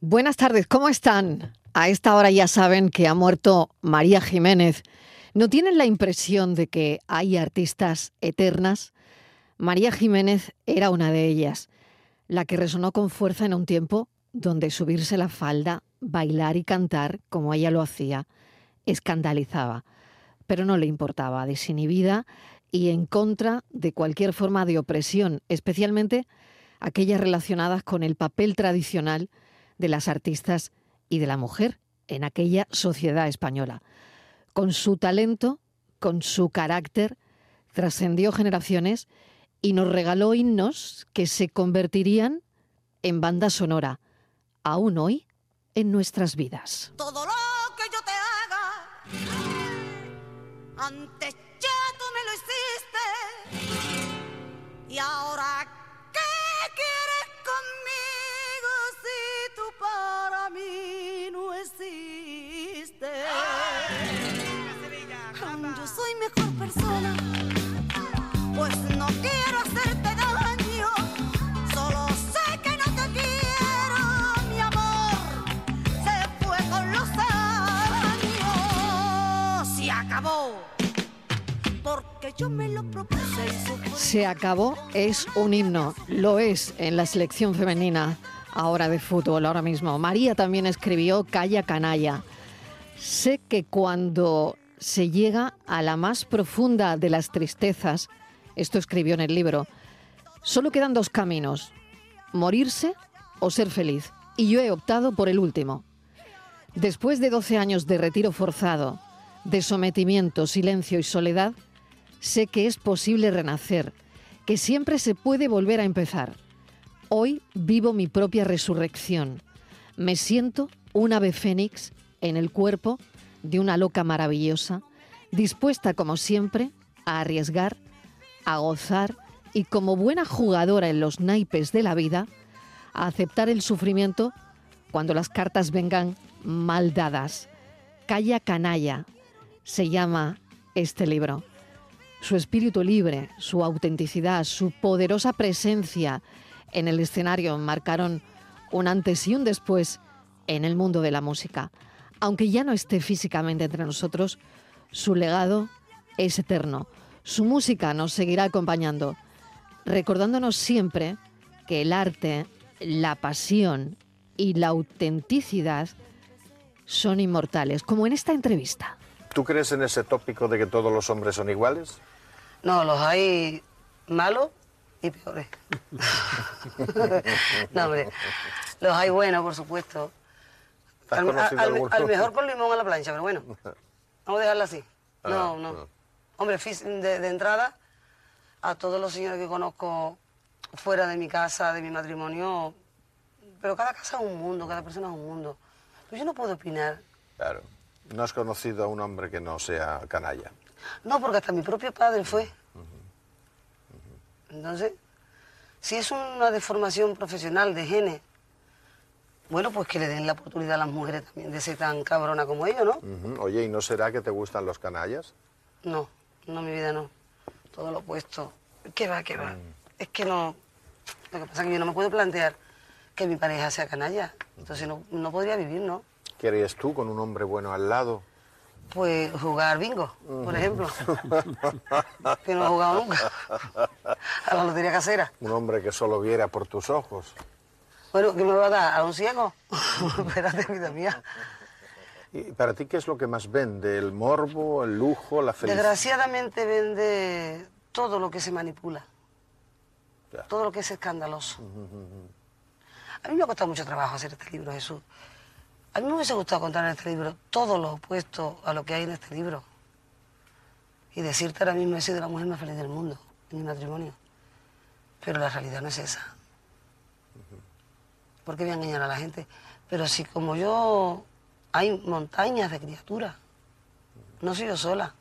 Buenas tardes, ¿cómo están? A esta hora ya saben que ha muerto María Jiménez. ¿No tienen la impresión de que hay artistas eternas? María Jiménez era una de ellas, la que resonó con fuerza en un tiempo donde subirse la falda, bailar y cantar, como ella lo hacía, escandalizaba, pero no le importaba, desinhibida y en contra de cualquier forma de opresión, especialmente aquellas relacionadas con el papel tradicional de las artistas y de la mujer en aquella sociedad española. Con su talento, con su carácter, trascendió generaciones y nos regaló himnos que se convertirían en banda sonora, aún hoy, en nuestras vidas. Todo lo que yo te haga, antes ya tú me lo hiciste. Y ahora, se acabó es un himno, lo es en la selección femenina ahora de fútbol, ahora mismo. María también escribió Calla Canalla. Sé que cuando se llega a la más profunda de las tristezas, esto escribió en el libro, solo quedan dos caminos, morirse o ser feliz. Y yo he optado por el último. Después de 12 años de retiro forzado, de sometimiento, silencio y soledad, sé que es posible renacer, que siempre se puede volver a empezar. Hoy vivo mi propia resurrección. Me siento un ave fénix en el cuerpo de una loca maravillosa, dispuesta como siempre a arriesgar, a gozar y como buena jugadora en los naipes de la vida, a aceptar el sufrimiento cuando las cartas vengan mal dadas. Calla canalla se llama este libro. Su espíritu libre, su autenticidad, su poderosa presencia en el escenario marcaron un antes y un después en el mundo de la música. Aunque ya no esté físicamente entre nosotros, su legado es eterno. Su música nos seguirá acompañando, recordándonos siempre que el arte, la pasión y la autenticidad son inmortales, como en esta entrevista. ¿Tú crees en ese tópico de que todos los hombres son iguales? No, los hay malos y peores. no, hombre. Los hay buenos, por supuesto. ¿Has Al, mejor con limón a la plancha, pero bueno. Vamos a dejarlo así. No, Ah, no. ah. Hombre, de, de entrada, a todos los señores que conozco fuera de mi casa, de mi matrimonio, pero cada casa es un mundo, cada persona es un mundo. Pues yo no puedo opinar. Claro. No has conocido a un hombre que no sea canalla. No, porque hasta mi propio padre fue. Entonces, si es una deformación profesional de genes, bueno, pues que le den la oportunidad a las mujeres también de ser tan cabrona como ellos, ¿no? Oye, ¿y no será que te gustan los canallas? No, no, mi vida no. Todo lo opuesto. ¿Qué va, qué va? Es que no. Lo que pasa es que yo no me puedo plantear que mi pareja sea canalla. Entonces no, no podría vivir, ¿no? ¿Qué harías tú con un hombre bueno al lado? Pues jugar bingo, por ejemplo. que no he jugado nunca. A la lotería casera. Un hombre que solo viera por tus ojos. Bueno, ¿qué me va a dar? ¿A un ciego? Espérate, vida mía. ¿Y para ti qué es lo que más vende? ¿El morbo, el lujo, la felicidad? Desgraciadamente vende todo lo que se manipula, Ya. todo lo que es escandaloso. A mí me ha costado mucho trabajo hacer este libro, Jesús. A mí me hubiese gustado contar en este libro todo lo opuesto a lo que hay en este libro. Y decirte ahora mismo he sido la mujer más feliz del mundo en mi matrimonio. Pero la realidad no es esa. ¿Por qué voy a engañar a la gente? Pero si como yo hay montañas de criaturas, no soy yo sola.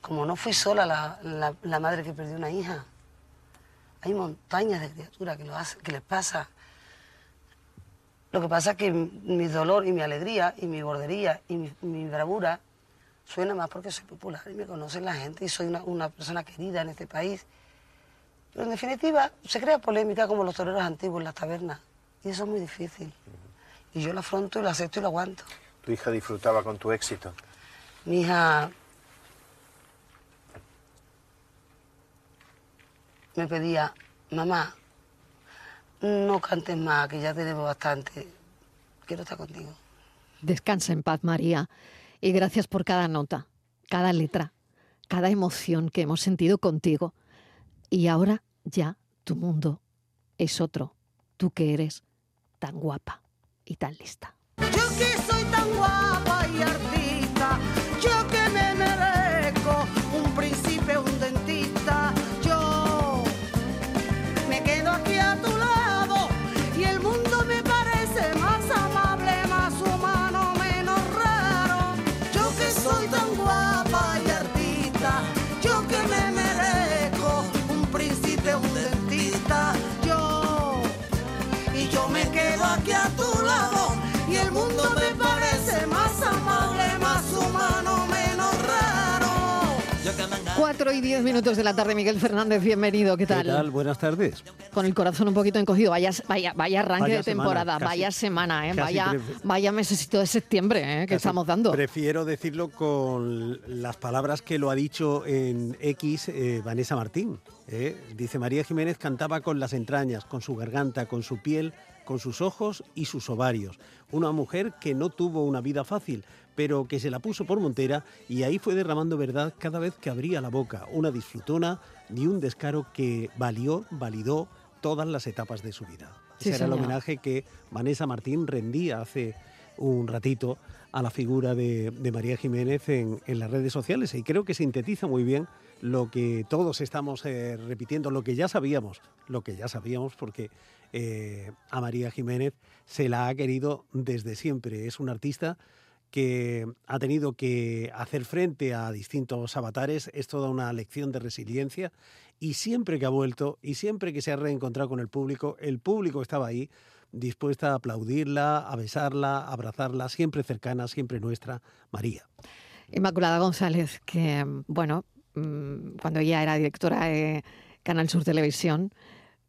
Como no fui sola la, la- la madre que perdió una hija, hay montañas de criaturas que, lo hace, que les pasa. Lo que pasa es que mi dolor y mi alegría y mi bordería y mi, mi bravura suena más porque soy popular y me conocen la gente y soy una, una persona querida en este país. Pero en definitiva se crea polémica como los toreros antiguos en las tabernas y eso es muy difícil. Y yo lo afronto y lo acepto y lo aguanto. Tu hija disfrutaba con tu éxito. Mi hija me pedía, mamá, no cantes más, que ya tenemos bastante. Quiero estar contigo. Descansa en paz, María. Y gracias por cada nota, cada letra, cada emoción que hemos sentido contigo. Y ahora ya tu mundo es otro. Tú que eres tan guapa y tan lista. Yo que soy tan guapa y artista, 4 y 10 minutos de la tarde, Miguel Fernández, bienvenido, ¿qué tal? ¿Qué? Buenas tardes. Con el corazón un poquito encogido, vaya, vaya, vaya arranque de temporada, semana, casi, vaya semana, ¿eh? vaya, vaya de septiembre ¿eh? que estamos dando. Prefiero decirlo con las palabras que lo ha dicho en X eh, Vanessa Martín. ¿eh? Dice María Jiménez cantaba con las entrañas, con su garganta, con su piel, con sus ojos y sus ovarios. Una mujer que no tuvo una vida fácil, pero que se la puso por montera y ahí fue derramando verdad cada vez que abría la boca. Una disfrutona y un descaro que valió, validó todas las etapas de su vida. Sí, Ese era el homenaje que Vanessa Martín rendía hace un ratito a la figura de, de María Jiménez en, en las redes sociales y creo que sintetiza muy bien lo que todos estamos eh, repitiendo, lo que ya sabíamos, lo que ya sabíamos porque eh, a María Jiménez se la ha querido desde siempre. Es una artista que ha tenido que hacer frente a distintos avatares, es toda una lección de resiliencia y siempre que ha vuelto y siempre que se ha reencontrado con el público, el público estaba ahí dispuesta a aplaudirla, a besarla, a abrazarla, siempre cercana, siempre nuestra, María. Inmaculada González, que, bueno, mm, cuando ella era directora de Canal Sur Televisión,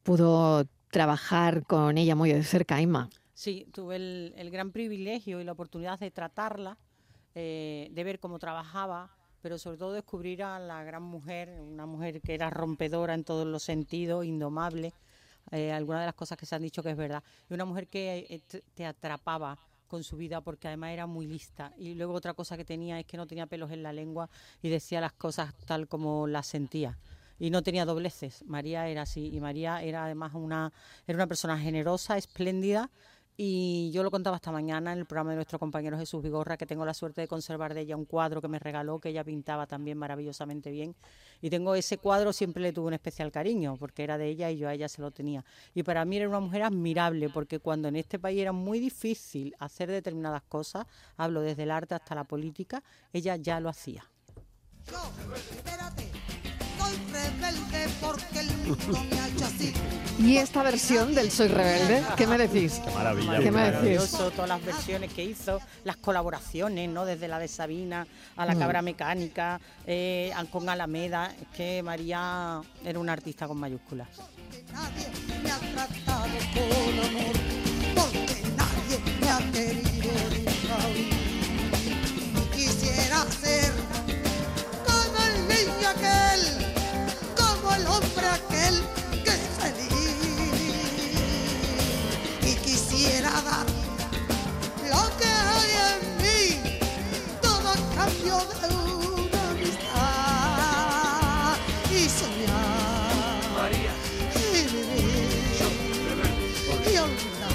pudo trabajar con ella muy de cerca, Inma. Sí, tuve el, el gran privilegio y la oportunidad de tratarla, eh, de ver cómo trabajaba, pero sobre todo descubrir a la gran mujer, una mujer que era rompedora en todos los sentidos, indomable, eh, algunas de las cosas que se han dicho que es verdad, y una mujer que eh, te- atrapaba con su vida porque además era muy lista. Y luego otra cosa que tenía es que no tenía pelos en la lengua y decía las cosas tal como las sentía. Y no tenía dobleces. María era así. Y María era además una era una persona generosa, espléndida y yo lo contaba esta mañana en el programa de nuestro compañero Jesús Vigorra, que tengo la suerte de conservar de ella un cuadro que me regaló, que ella pintaba también maravillosamente bien. Y tengo ese cuadro, siempre le tuve un especial cariño, porque era de ella y yo a ella se lo tenía. Y para mí era una mujer admirable, porque cuando en este país era muy difícil hacer determinadas cosas, hablo desde el arte hasta la política, ella ya lo hacía. Yo, espérate, soy rebelde porque el mundo me ha hecho así. Y esta versión del Soy Rebelde, ¿qué me decís? maravilla. ¿Qué me decís? Maravilloso, todas las versiones que hizo, las colaboraciones, ¿no? Desde la de Sabina a la Mm. cabra mecánica, eh, con Alameda, es que María era una artista con mayúsculas. que nadie me ha tratado con amor, porque nadie me ha querido nunca. Quisiera ser hombre aquel que es feliz. Y quisiera dar lo que hay en mí, todo a cambio de una amistad y soñar y vivir y olvidar.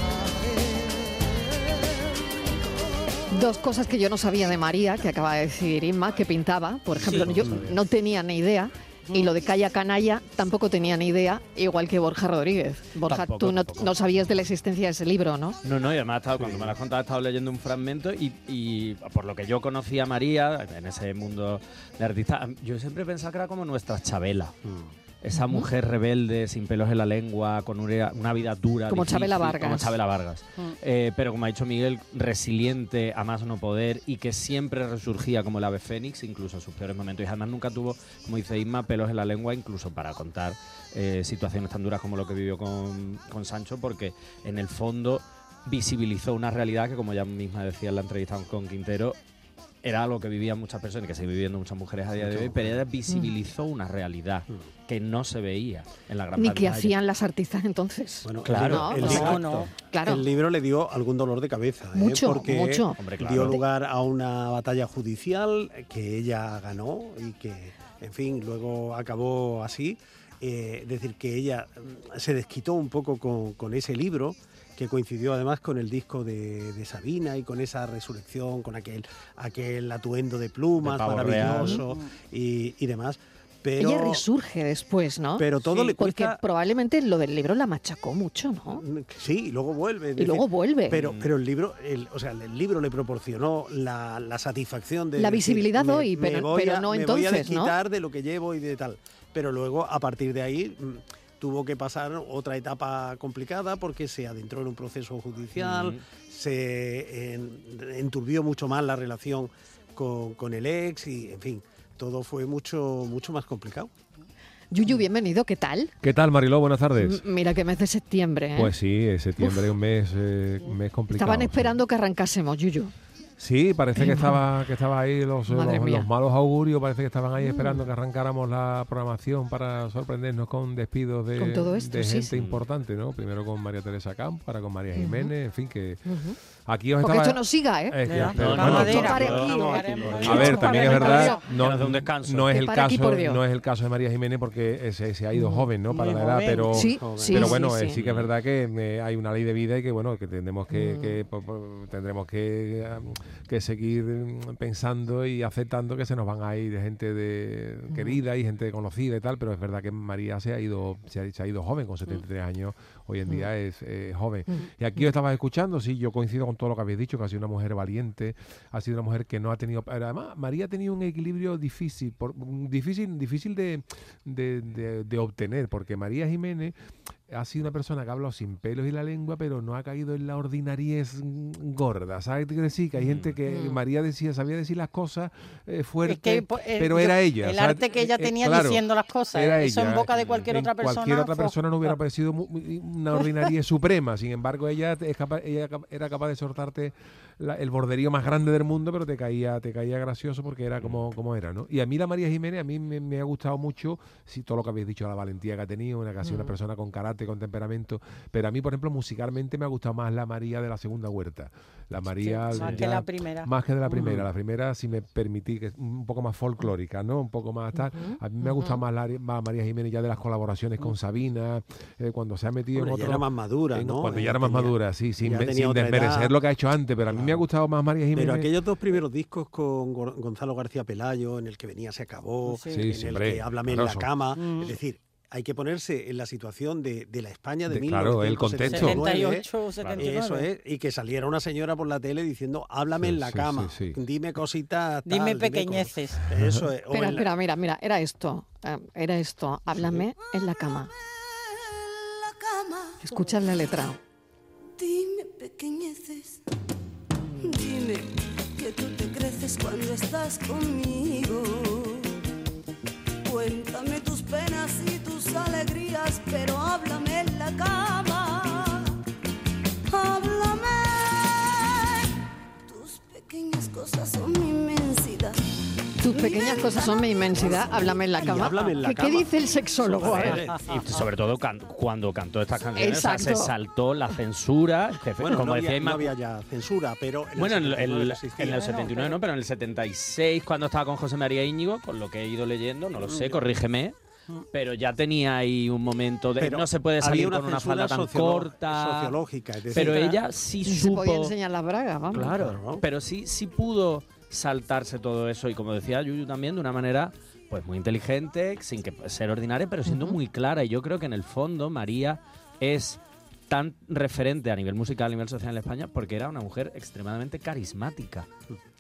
Dos cosas que yo no sabía de María, que acaba de decir Inma, que pintaba. Por ejemplo, Sí, yo no tenía ni idea. Y lo de Calla Canalla tampoco tenía ni idea, igual que Borja Rodríguez. Borja, Tampoco, tú no, sabías de la existencia de ese libro, ¿no? No, no, y además he estado- cuando me lo has contado he estado leyendo un fragmento y, y por lo que yo conocí a María en ese mundo de artista, yo siempre pensaba que era como nuestra Chabela. Esa mujer rebelde, sin pelos en la lengua, con una, una vida dura. Como difícil, Chabela Vargas. Como Chabela Vargas. Mm. Eh, pero como ha dicho Miguel, resiliente, a más no poder y que siempre resurgía como el ave fénix, incluso en sus peores momentos. Y además nunca tuvo, como dice Isma, pelos en la lengua, incluso para contar eh, situaciones tan duras como lo que vivió con, con Sancho, porque en el fondo visibilizó una realidad que, como ya misma decía en la entrevista con Quintero, era algo que vivían muchas personas y que siguen viviendo muchas mujeres a día de hoy, pero ella visibilizó una realidad que no se veía en la gran Ni que hacían las artistas entonces. Bueno, Claro, el, No, libro- no, no. Claro. el libro le dio algún dolor de cabeza, ¿eh? Mucho, porque mucho. Hombre, claro. dio lugar a una batalla judicial que ella ganó y que, en fin, luego acabó así. Eh, es decir, que ella mm, se desquitó un poco con, con ese libro que coincidió además con el disco de, de Sabina y con esa resurrección, con aquel, aquel atuendo de plumas De maravilloso y, y demás. Pero, Ella resurge después, ¿no? pero todo le Porque cuesta... probablemente lo del libro la machacó mucho, ¿no? Sí, y luego vuelve. Y luego vuelve. Pero, pero el libro, el, o sea, el libro le proporcionó la, la satisfacción de La decir, visibilidad me- hoy, me pero- voy pero a- no me entonces, voy a ¿no? desquitar de lo que llevo y de tal. Pero luego, a partir de ahí, mm, tuvo que pasar otra etapa complicada porque se adentró en un proceso judicial, Mm. se en- enturbió mucho más la relación con, con el ex y, en fin, todo fue mucho, mucho más complicado. Yuyu, bienvenido, ¿qué tal? ¿Qué tal, Mariló? Buenas tardes. M- Mira que mes de septiembre. ¿eh? Pues sí, septiembre es un mes, eh, un mes complicado. Estaban sí. esperando que arrancásemos, Yuyu. Sí, parece que estaba, que estaba ahí los, malos augurios, parece que estaban ahí esperando que arrancáramos la programación para sorprendernos con despidos de, Con todo esto, de sí, gente sí. importante, ¿no? Primero con María Teresa Campo, ahora con María. Jiménez, en fin, que. Aquí os Porque estaba... esto no siga, ¿eh? A ver, también es verdad, no, no es el caso, no es el caso de María Jiménez porque se, se ha ido joven, ¿no? Para Muy la edad, joven. pero Sí, sí, pero sí, bueno, sí. sí que es verdad que eh, hay una ley de vida y que bueno, que tendremos que, Mm. que, tendremos que, que seguir mm, pensando y aceptando que se nos van a ir gente de Mm. querida y gente conocida y tal, pero es verdad que María se ha ido se ha, se ha ido joven Mm. con 73 años, hoy en día es eh, joven. Y aquí yo estaba escuchando, sí, yo coincido con todo lo que habéis dicho, que ha sido una mujer valiente, ha sido una mujer que no ha tenido además María ha tenido un equilibrio difícil, por, difícil difícil de, de, de- de obtener, porque María Jiménez ha sido una persona que ha hablado sin pelos y la lengua, pero no ha caído en la ordinariez mm, gorda. ¿Sabes qué decir? Que hay gente que Mm. María decía, sabía decir las cosas eh, fuertes, Es que, po- eh, pero era ella. El ¿sabes? arte que ella Eh, tenía claro, diciendo las cosas, era eso en boca de cualquier En otra persona. Cualquier otra persona no hubiera parecido una ordinariedad suprema. Sin embargo, ella, es capa- ella era capaz de soltarte la- el borderío más grande del mundo, pero te caía, te caía gracioso porque era como, como era, ¿no? Y a mí la María Jiménez, a mí me, me ha gustado mucho, sí, todo lo que habéis dicho, la valentía que ha tenido, una, que ha sido una persona con carácter, con temperamento, pero a mí, por ejemplo, musicalmente me ha gustado más la María de la segunda huerta. La María... Sí, más que la primera. Más que de la primera. La primera, si me permití, que es un poco más folclórica, ¿no? Un poco más tal. A mí me ha gustado más, la, más María Jiménez ya de las colaboraciones con Sabina, eh, cuando se ha metido en ya otro... era más madura, en- ¿no? Cuando Eh, ya era más tenía- madura, sí, sin, desmerecer edad. lo que ha hecho antes, pero a mí me ha gustado más María Jiménez. Pero aquellos dos primeros discos con Gonzalo García Pelayo, en el que venía se acabó, Sí. Sí, en sí, el hombre, que háblame en la cama, Mm. es decir, hay que ponerse en la situación de, de la España de, De- claro, el contexto. 1979, 78 o 79. Eso es, y que saliera una señora por la tele diciendo, háblame Sí, en la sí, cama, sí, sí. dime cositas. tal, Dime cosas". pequeñeces. Eso es. o Espera, en la- espera, mira, mira, era esto. eh, era esto. Háblame en la cama. En la cama. Escucha la letra. Dime pequeñeces, dime que tú te creces cuando estás conmigo. Cuéntame tus penas y tus alegrías, pero háblame en la cama. Háblame. Tus pequeñas cosas son mi inmensidad. Tus pequeñas cosas son mi inmensidad. Háblame en la cama. háblame en la ¿Qué, qué cama. dice el sexólogo? A ver. Y sobre todo can- cuando cantó estas canciones, o sea, se saltó la censura, que Bueno, como no, había, decía no había ya censura, pero en Bueno, en, el- 79 el- no existía. en el 79 no, pero en el 76, cuando estaba con José María Íñigo, con lo que he ido leyendo, no lo sé, corrígeme, pero ya tenía ahí un momento de Pero no se puede salir con una falda tan corta. Sociológica, es decir, Pero ella sí se supo. podía enseñar las bragas, vamos. Claro, Claro. pero sí, sí pudo saltarse todo eso y como decía Yuyu también de una manera pues muy inteligente, sin que ser ordinaria, pero siendo muy clara. Y yo creo que en el fondo María es tan referente a nivel musical, a nivel social en España, porque era una mujer extremadamente carismática.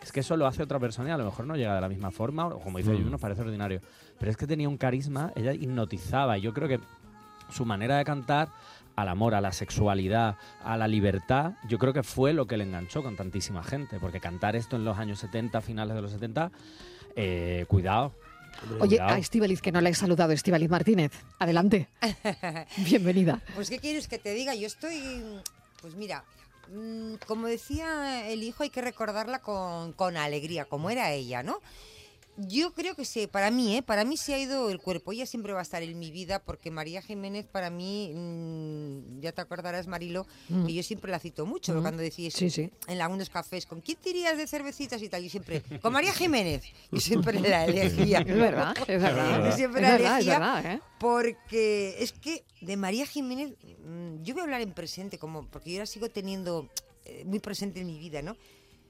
Es que eso lo hace otra persona y a lo mejor no llega de la misma forma, o como dice Yuyu, nos parece ordinario. Pero es que tenía un carisma, ella hipnotizaba. Y yo creo que su manera de cantar al amor, a la sexualidad, a la libertad, yo creo que fue lo que le enganchó con tantísima gente, porque cantar esto en los años 70, finales de los 70, eh, cuidado. Oye, a Estivaliz, que no le he saludado, Estivaliz Martínez. Adelante. Bienvenida. Pues, ¿qué quieres que te diga? Yo estoy. Pues mira, mm, como decía el hijo, hay que recordarla con, con alegría, como era ella, ¿no? Yo creo que sí, para mí, ¿eh? Para mí se ha ido el cuerpo. Ella siempre va a estar en mi vida porque María Jiménez, para mí, mm, ya te acordarás, Marilo, Mm. que yo siempre la cito mucho Mm. cuando decís Sí, sí. en algunos cafés, ¿con quién te irías de cervecitas y tal? Yo siempre, con María Jiménez. Y siempre la elegía. Es verdad, es verdad. Yo siempre Es la verdad, es verdad, ¿eh? porque es que de María Jiménez, mm, yo voy a hablar en presente, como porque yo la sigo teniendo eh, muy presente en mi vida, ¿no?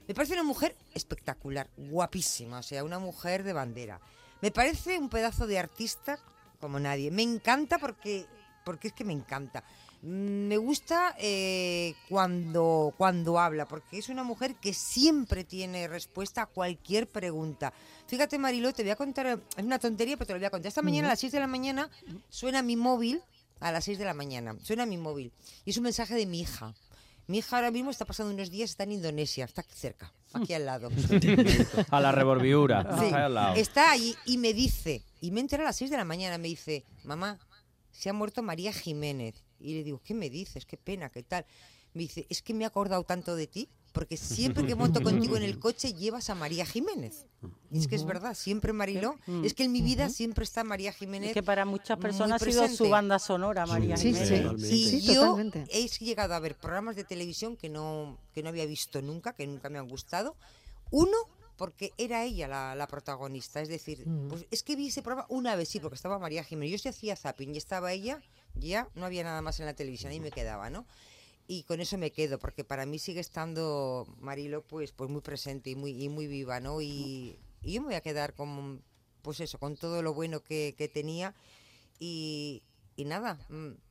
Me parece una mujer espectacular, guapísima, o sea, una mujer de bandera. Me parece un pedazo de artista como nadie. Me encanta porque, porque es que me encanta. Mm, Me gusta eh, cuando, cuando habla, porque es una mujer que siempre tiene respuesta a cualquier pregunta. Fíjate, Marilo, te voy a contar, es una tontería, pero te lo voy a contar. Esta mañana a las 6 de la mañana suena mi móvil, a las 6 de la mañana, suena mi móvil, y es un mensaje de mi hija. Mi hija ahora mismo está pasando unos días, está en Indonesia, está aquí cerca, aquí al lado. A la revolviura. Sí, Está al lado. está ahí y me dice, y me entera a las 6 de la mañana, me dice, mamá, se ha muerto María Jiménez. Y le digo, ¿qué me dices? Qué pena, qué tal. Me dice, es que me he acordado tanto de ti, porque siempre que monto contigo en el coche llevas a María Jiménez. Y es que es verdad, siempre Mariló, es que en mi vida siempre está María Jiménez. Es que para muchas personas ha sido su banda sonora, María Sí, Jiménez. sí. Totalmente. Y Sí, yo totalmente. he llegado a ver programas de televisión que no, que no había visto nunca, que nunca me han gustado. Uno, porque era ella la, la protagonista. Es decir, pues es que vi ese programa una vez, sí, porque estaba María Jiménez. Yo se hacía zapping y estaba ella, ya no había nada más en la televisión, ahí me quedaba, ¿no? Y con eso me quedo, porque para mí sigue estando Marilo pues, pues muy presente y muy, y muy viva, ¿no? Y, y yo me voy a quedar con, pues eso, con todo lo bueno que, que tenía. Y, y nada,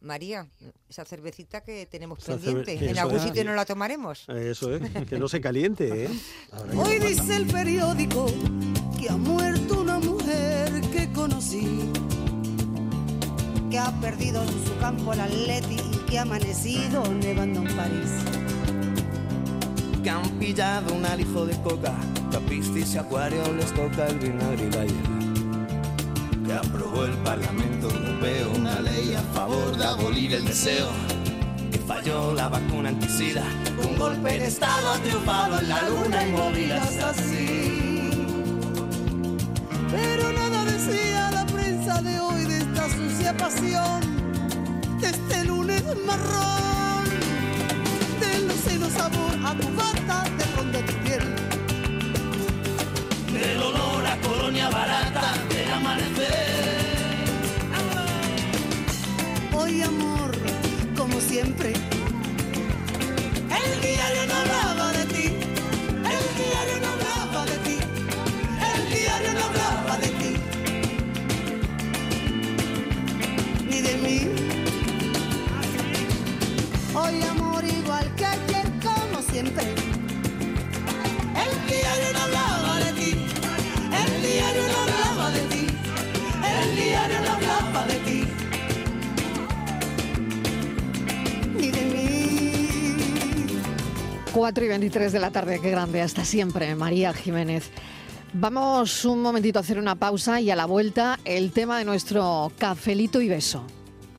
María, esa cervecita que tenemos Esa pendiente, en eso algún es. sitio no la tomaremos. Eso es, que no se caliente, ¿eh? Hoy dice el periódico que ha muerto una mujer que conocí, que ha perdido en su campo el atleti que amanecido nevando en París. que han pillado un alijo de coca, piscis y acuario les toca el vinagre y la. Que aprobó el Parlamento Europeo una ley a favor de abolir el deseo. Que falló la vacuna antisida, un golpe de Estado ha triunfado en la luna inmóvil hasta así. Pero nada decía la prensa de hoy de esta sucia pasión, de este lunes marrón, del luceno sabor a tu bata de ron de tu piel. Del olor a colonia barata del amanecer. Hoy amor, como siempre. El diario no hablaba de ti, el diario no hablaba de ti, el diario no hablaba de ti, ni de mí. Hoy amor igual que ayer, como siempre. El diario no hablaba de ti, el diario no hablaba de ti, el diario no hablaba de ti. ni de mí. 4 y 23 de la tarde, qué grande, hasta siempre, María Jiménez. Vamos un momentito a hacer una pausa y a la vuelta el tema de nuestro cafelito y beso.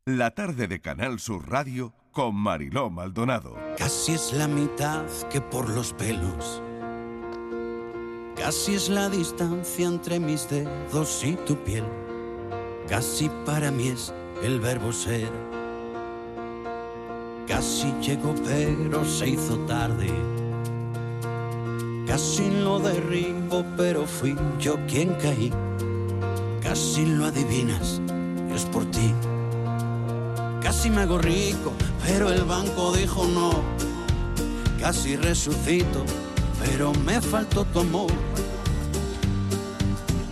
La tarde de Canal Sur Radio con Mariló Maldonado. Casi es la mitad que por los pelos. Casi es la distancia entre mis dedos y tu piel. Casi para mí es el verbo ser. Casi llegó pero se hizo tarde. Casi lo derribo pero fui yo quien caí. Casi lo adivinas, es por ti. Casi me hago rico, pero el banco dijo no. Casi resucito, pero me faltó tu amor.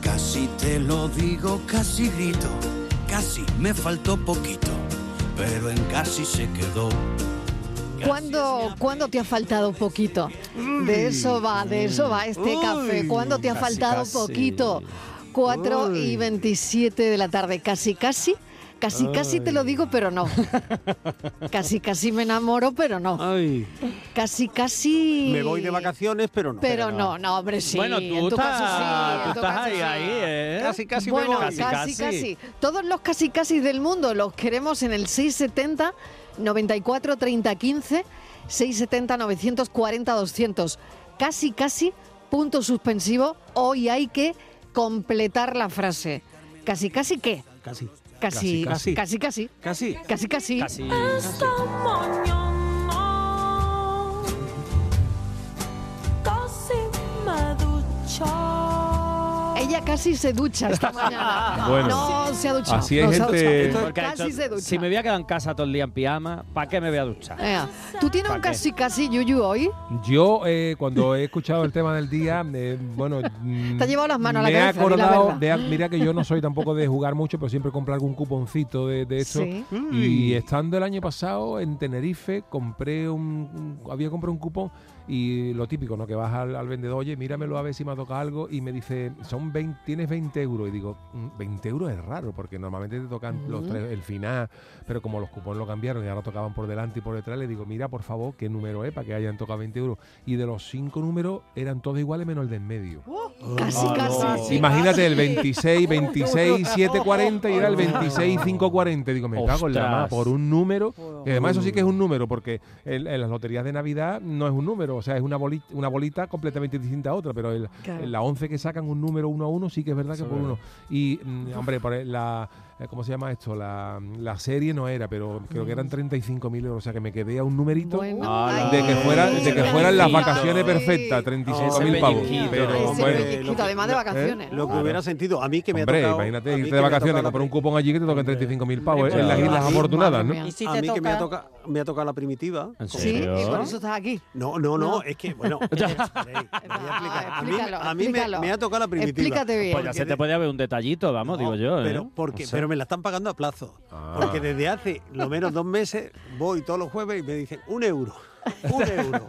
Casi te lo digo, casi grito, casi me faltó poquito, pero en casi se quedó. ¿Cuándo, ¿Cuándo te ha faltado poquito? De eso va, de eso va este café. ¿Cuándo te ha faltado poquito? 4 y Uy. 27 de la tarde, casi, casi. Casi, casi te lo digo, pero no. Casi, casi me enamoro, pero no. Ay, Casi, casi. me voy de vacaciones, pero no. Pero no, no, hombre, sí. bueno, tú en tu estás, caso sí. tú en tu estás caso ahí, sí. ahí, ¿eh? Casi, casi bueno, me voy. casi, casi, Casi, Todos los casi casi del mundo los queremos en el 670 94 30 15 670 940 200. Casi, casi, punto suspensivo. Hoy hay que completar la frase. Casi, casi, ¿qué? Casi. Casi, Casi, casi, casi, Casi. casi, casi. Casi. Esta mañana casi me ducho. Ella casi se ducha esta mañana. Bueno, no se ha duchado. así hay no gente- duchado. Esto Porque ha Casi hecho- se ducha. si me voy a quedar en casa todo el día en pijama, ¿para qué me voy a duchar? ¿Tú tienes un casi, casi, Yuyu, hoy? Yo, eh, cuando he escuchado el tema del día, eh, bueno. Te ha llevado las manos a la me he cabeza, di la acordado. de- mira que yo no soy tampoco de jugar mucho, pero siempre compro algún cuponcito de, de eso. Sí. Y estando el año pasado en Tenerife, compré un- había comprado un cupón y lo típico, ¿no? Que vas al, al vendedor, oye, míramelo a ver si me toca algo y me dice, son 20, tienes 20 euros. Y digo, "Mm, 20 euros es raro porque normalmente te tocan los tres, el final, pero como los cupones lo cambiaron y ahora tocaban por delante y por detrás, le digo, mira, por favor, qué número es para que hayan tocado 20 euros. Y de los cinco números eran todos iguales menos el de en medio. Casi, casi. Imagínate el 26, 26, 740 y era el 26, 540. Digo, me cago en la Ostras. mano por un número. Y además eso sí que es un número, porque en, en las loterías de Navidad no es un número, o sea, es una bolita, una bolita completamente distinta a otra, pero el, Claro. en la 11 que sacan un número uno a uno sí que es verdad que por uno. Y, mm, hombre, por la, ¿cómo se llama esto? La, la serie no era, pero creo que eran 35.000 euros, o sea, que me quedé a un numerito Bueno, de que, fuera, de que fueran las vacaciones perfectas, 35.000 Ese pavos. Pero, bueno, pellizquito, además de vacaciones. Lo que hubiera sentido, a mí que me Hombre, ha tocado. imagínate a irte que de vacaciones, tocado comprar un cupón allí que te toquen 35.000 pavos. En las Islas Afortunadas, ¿no? a mí que me ha, toca- toca, me ha tocado la primitiva. ¿En Sí, y por eso estás aquí. No, no, no, No. es que, bueno, voy a. A mí, explícalo, a mí me, ha tocado la primitiva. Explícate bien. Pues ya se te puede haber un detallito, vamos, digo yo. ¿eh? Pero, porque, No sé. pero me la están pagando a plazo. Ah. Porque desde hace lo menos dos meses voy todos los jueves y me dicen un euro. Un euro,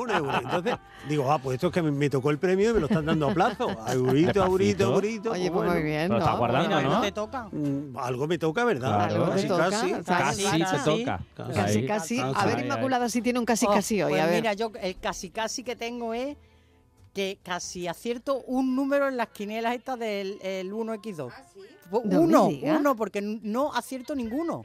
un euro. Entonces digo, ah, pues esto es que me, me tocó el premio y me lo están dando a plazo. A eurito, a eurito, a Despacito. eurito. Oye, pues bueno, muy bien, Pero ¿no? estás guardando, ¿no? te toca. mm, Algo me toca, ¿verdad? Claro. Algo te Casi, toca, casi. Casi Casi, te casi. toca. Casi, casi. Casi, A ver, Inmaculada, si tiene un casi, Oh, casi hoy. pues a ver. mira, yo el casi casi que tengo es que casi acierto un número en las quinielas estas del el 1x2. Pu- No me Uno, uno, porque no acierto ninguno.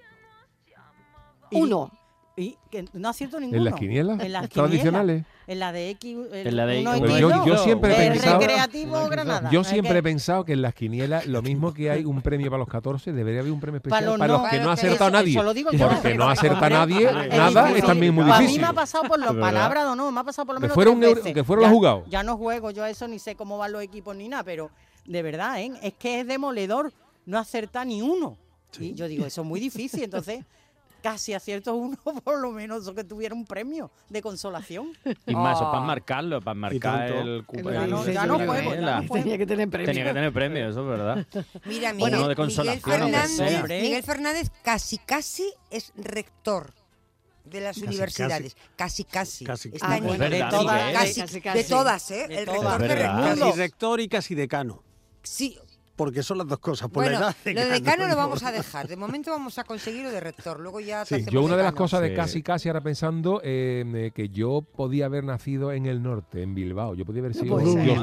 Y- Uno. Y que no acierto ninguno. ¿En las quinielas En las tradicionales? En la de X. En la de X, Pues X2, yo, yo siempre he el pensado. recreativo Granada. Yo Es siempre que he pensado que en las quinielas, lo mismo que hay un premio para los 14, debería haber un premio especial Para para los los, no. que no ha Para los que- acertado nadie. eso lo digo yo. Porque no acerta nadie nada, difícil. es también muy A mí difícil. me ha pasado por los palabras o no, me ha pasado por lo Que menos tres un euro- veces. que fuera lo Ya- jugado. Ya no juego yo a eso ni sé cómo van los equipos ni nada, pero de verdad, ¿eh? es que es demoledor no acertar ni uno. Y yo digo, eso es muy difícil, entonces casi acierto uno, por lo menos que tuviera un premio de consolación. Y más, eso Oh. para marcarlo, para marcar el cupo. Ya no- ya no juego, ya la- no juego. Tenía que tener premio. Tenía que tener premio, eso es verdad. Mira, Miguel, Bueno, de Miguel consolación, Fernández. Miguel casi casi es rector de las Casi, universidades. Casi casi. Casi. Está Ah, de de, todas, ¿eh? casi, Casi, casi. de todas, ¿eh? De el todas. rector de. Casi rector y casi decano. Sí, Porque son las dos cosas. Por bueno, la edad lo de decano, lo vamos a dejar. De momento vamos a conseguir lo de rector. Luego ya te Sí, Yo una de las cosas de casi casi ahora pensando eh, eh, que yo podía haber nacido en el norte, en Bilbao. Yo podía haber sido yo,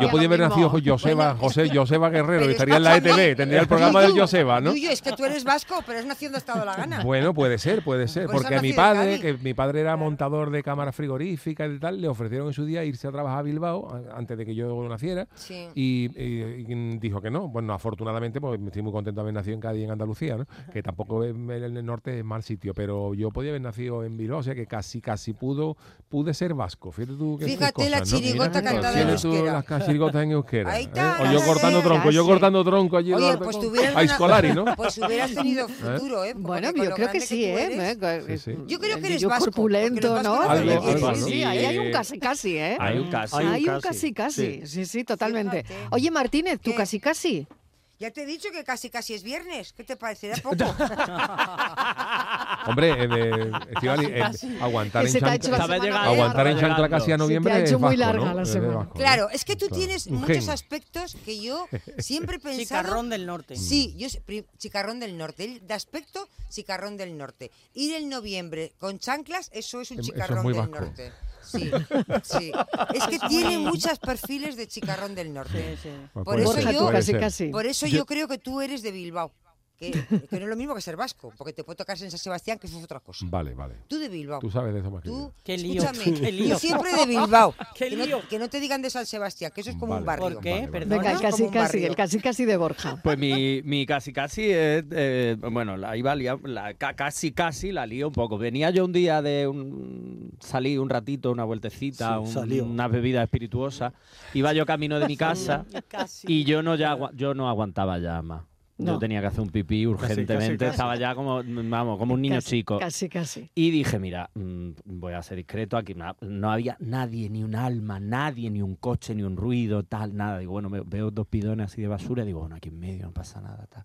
no podía haber nacido. Joseba, Bueno, José Joseba Guerrero y estaría en la ETV, tendría el programa del Yuyu, Joseba, ¿no? Yuyu, es que tú eres vasco, pero es naciendo estado la gana. Bueno, puede ser, puede ser. Pues Porque a mi nacido padre, que mi padre era montador de cámaras frigoríficas y tal, le ofrecieron en su día irse a trabajar a Bilbao antes de que yo naciera. Sí. Y, y- y dijo que no. Bueno, afortunadamente, pues estoy muy contento de haber nacido en Cádiz, en Andalucía, ¿no? Que tampoco es- el, norte es mal sitio, pero yo podía haber nacido en Bilbao, o sea que casi, casi pudo, pude ser vasco. Fíjate tú qué Fíjate la chirigota cantada en euskera. las chirigotas en euskera. Ahí ¿eh? está, O yo cortando tronco, yo casi. cortando tronco allí. Oye, pues con- tuvieras a Escolari, ¿no? Pues hubieras tenido futuro, ¿eh? Bueno, Porque con yo creo que sí, ¿eh? Sí, sí. Yo creo que eres Yo vasco, corpulento, ¿no? Algo- Sí, algo, sí, ¿no? sí, ahí hay un Eh, casi, casi, ¿eh? Hay un caso. Hay un casi, casi, casi. sí. Sí, totalmente. Oye, Martínez, tú ¿Qué? casi, Ya te he dicho que casi casi es viernes. ¿Qué te parecerá poco? Hombre, eh, Estivali, eh, aguantar en chancla, aguantar en chancla casi a Se te ha noviembre hecho es muy vasco, larga ¿no? la semana. Claro, es que tú Claro. tienes Un muchos gen. aspectos que yo siempre he pensado. Chicarrón del norte. Sí, yo chicarrón del norte. El- De aspecto, chicarrón del norte. Ir en noviembre con chanclas, eso es un Eso es chicarrón muy del vasco. norte. Sí, sí. Es que tiene muchos perfiles de chicarrón del norte. Sí, sí. Por eso yo- casi, casi. Por eso yo creo que tú eres de Bilbao. Que, que no es lo mismo que ser vasco, porque te puede tocar en San Sebastián, que eso es otra cosa. Vale, vale. Tú de Bilbao. Tú sabes de eso más que yo. Qué lío, escúchame, qué lío. tú siempre de Bilbao. Qué que, no, lío. que no te digan de San Sebastián, que eso es como un Vale. barrio. ¿Por qué? Vale, vale. Perdona. Venga, el Como casi un casi, barrio. el casi casi de Borja. Pues mi, mi casi casi es, eh, bueno, la iba a liar, la ca- casi casi la lío un poco. Venía yo un día de un, salí un ratito, una vueltecita, Sí, un- salió. una bebida espirituosa. Iba yo camino de mi casa Casi. y yo no ya agua- yo no aguantaba ya más. No. Yo tenía que hacer un pipí urgentemente, casi. estaba ya como, vamos, como un niño Casi, chico. Casi, casi. Y dije, mira, mm, voy a ser discreto, aquí no había nadie, ni un alma, nadie, ni un coche, ni un ruido, tal, nada. Digo, bueno, me- veo dos bidones así de basura, digo, bueno, aquí en medio no pasa nada, tal.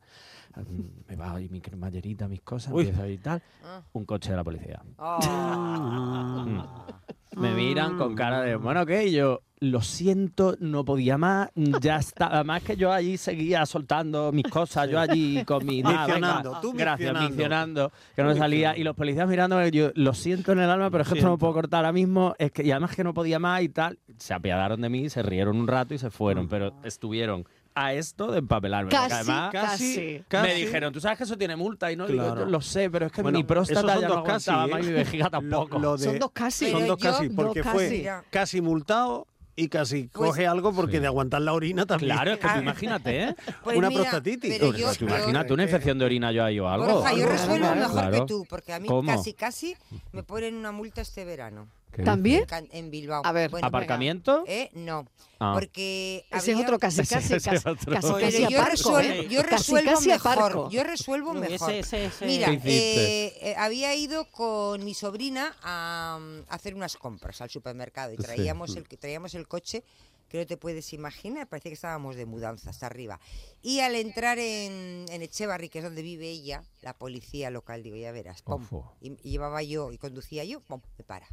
Mm, Me bajo ahí mi cremallerita, mis cosas, Uy. empiezo ahí tal. Ah. Un coche de la policía. Ah. Mm. Me miran con cara de, bueno, ¿qué? Y yo, lo siento, no podía más, ya está. Además que yo allí seguía soltando mis cosas, yo allí con mi... nada, venga, Misionando, tú Gracias, misionando. misionando, que no me salía. Y los policías mirándome, yo lo siento en el alma, pero es que esto no lo puedo cortar ahora mismo. Es que, y además que no podía más y tal. Se apiadaron de mí, se rieron un rato y se fueron, pero estuvieron a esto de empapelarme. Casi, además, casi. casi. me dijeron, tú sabes que eso tiene multa y no digo, Claro. yo lo sé, pero es que Bueno, mi próstata ya no dos casi, aguantaba ¿eh? más y mi vejiga tampoco. lo de- Son dos casi. Son dos casi, dos porque casi. fue casi multado y casi Pues- coge algo porque Sí. de aguantar la orina también. Claro, es que tú imagínate, ¿eh? Pues Una mira, prostatitis. pero Pues, yo- tú yo- imagínate una infección de orina yo ahí o algo. Borja, yo resuelvo mejor claro. que tú, porque a mí ¿Cómo? casi casi me ponen una multa este verano. ¿Qué ¿También? En, Bilbao. A ver. Bueno, ¿Aparcamiento? Eh, no, Ah. porque Ese es otro casi, Ese- casi, ese casi, otro. casi, Pero casi yo, aparco, resuelvo, ¿eh? yo resuelvo casi mejor. Yo resuelvo mejor. ese- ese- ese- Mira, eh, eh, había ido con mi sobrina a, mm, hacer unas compras al supermercado y Sí. traíamos el, traíamos el coche que no te puedes imaginar, parecía que estábamos de mudanza hasta arriba. Y al entrar en, en Echevarri, que es donde vive ella, la policía local, digo, ya verás, pum, y, y llevaba yo y conducía yo, pum, me para.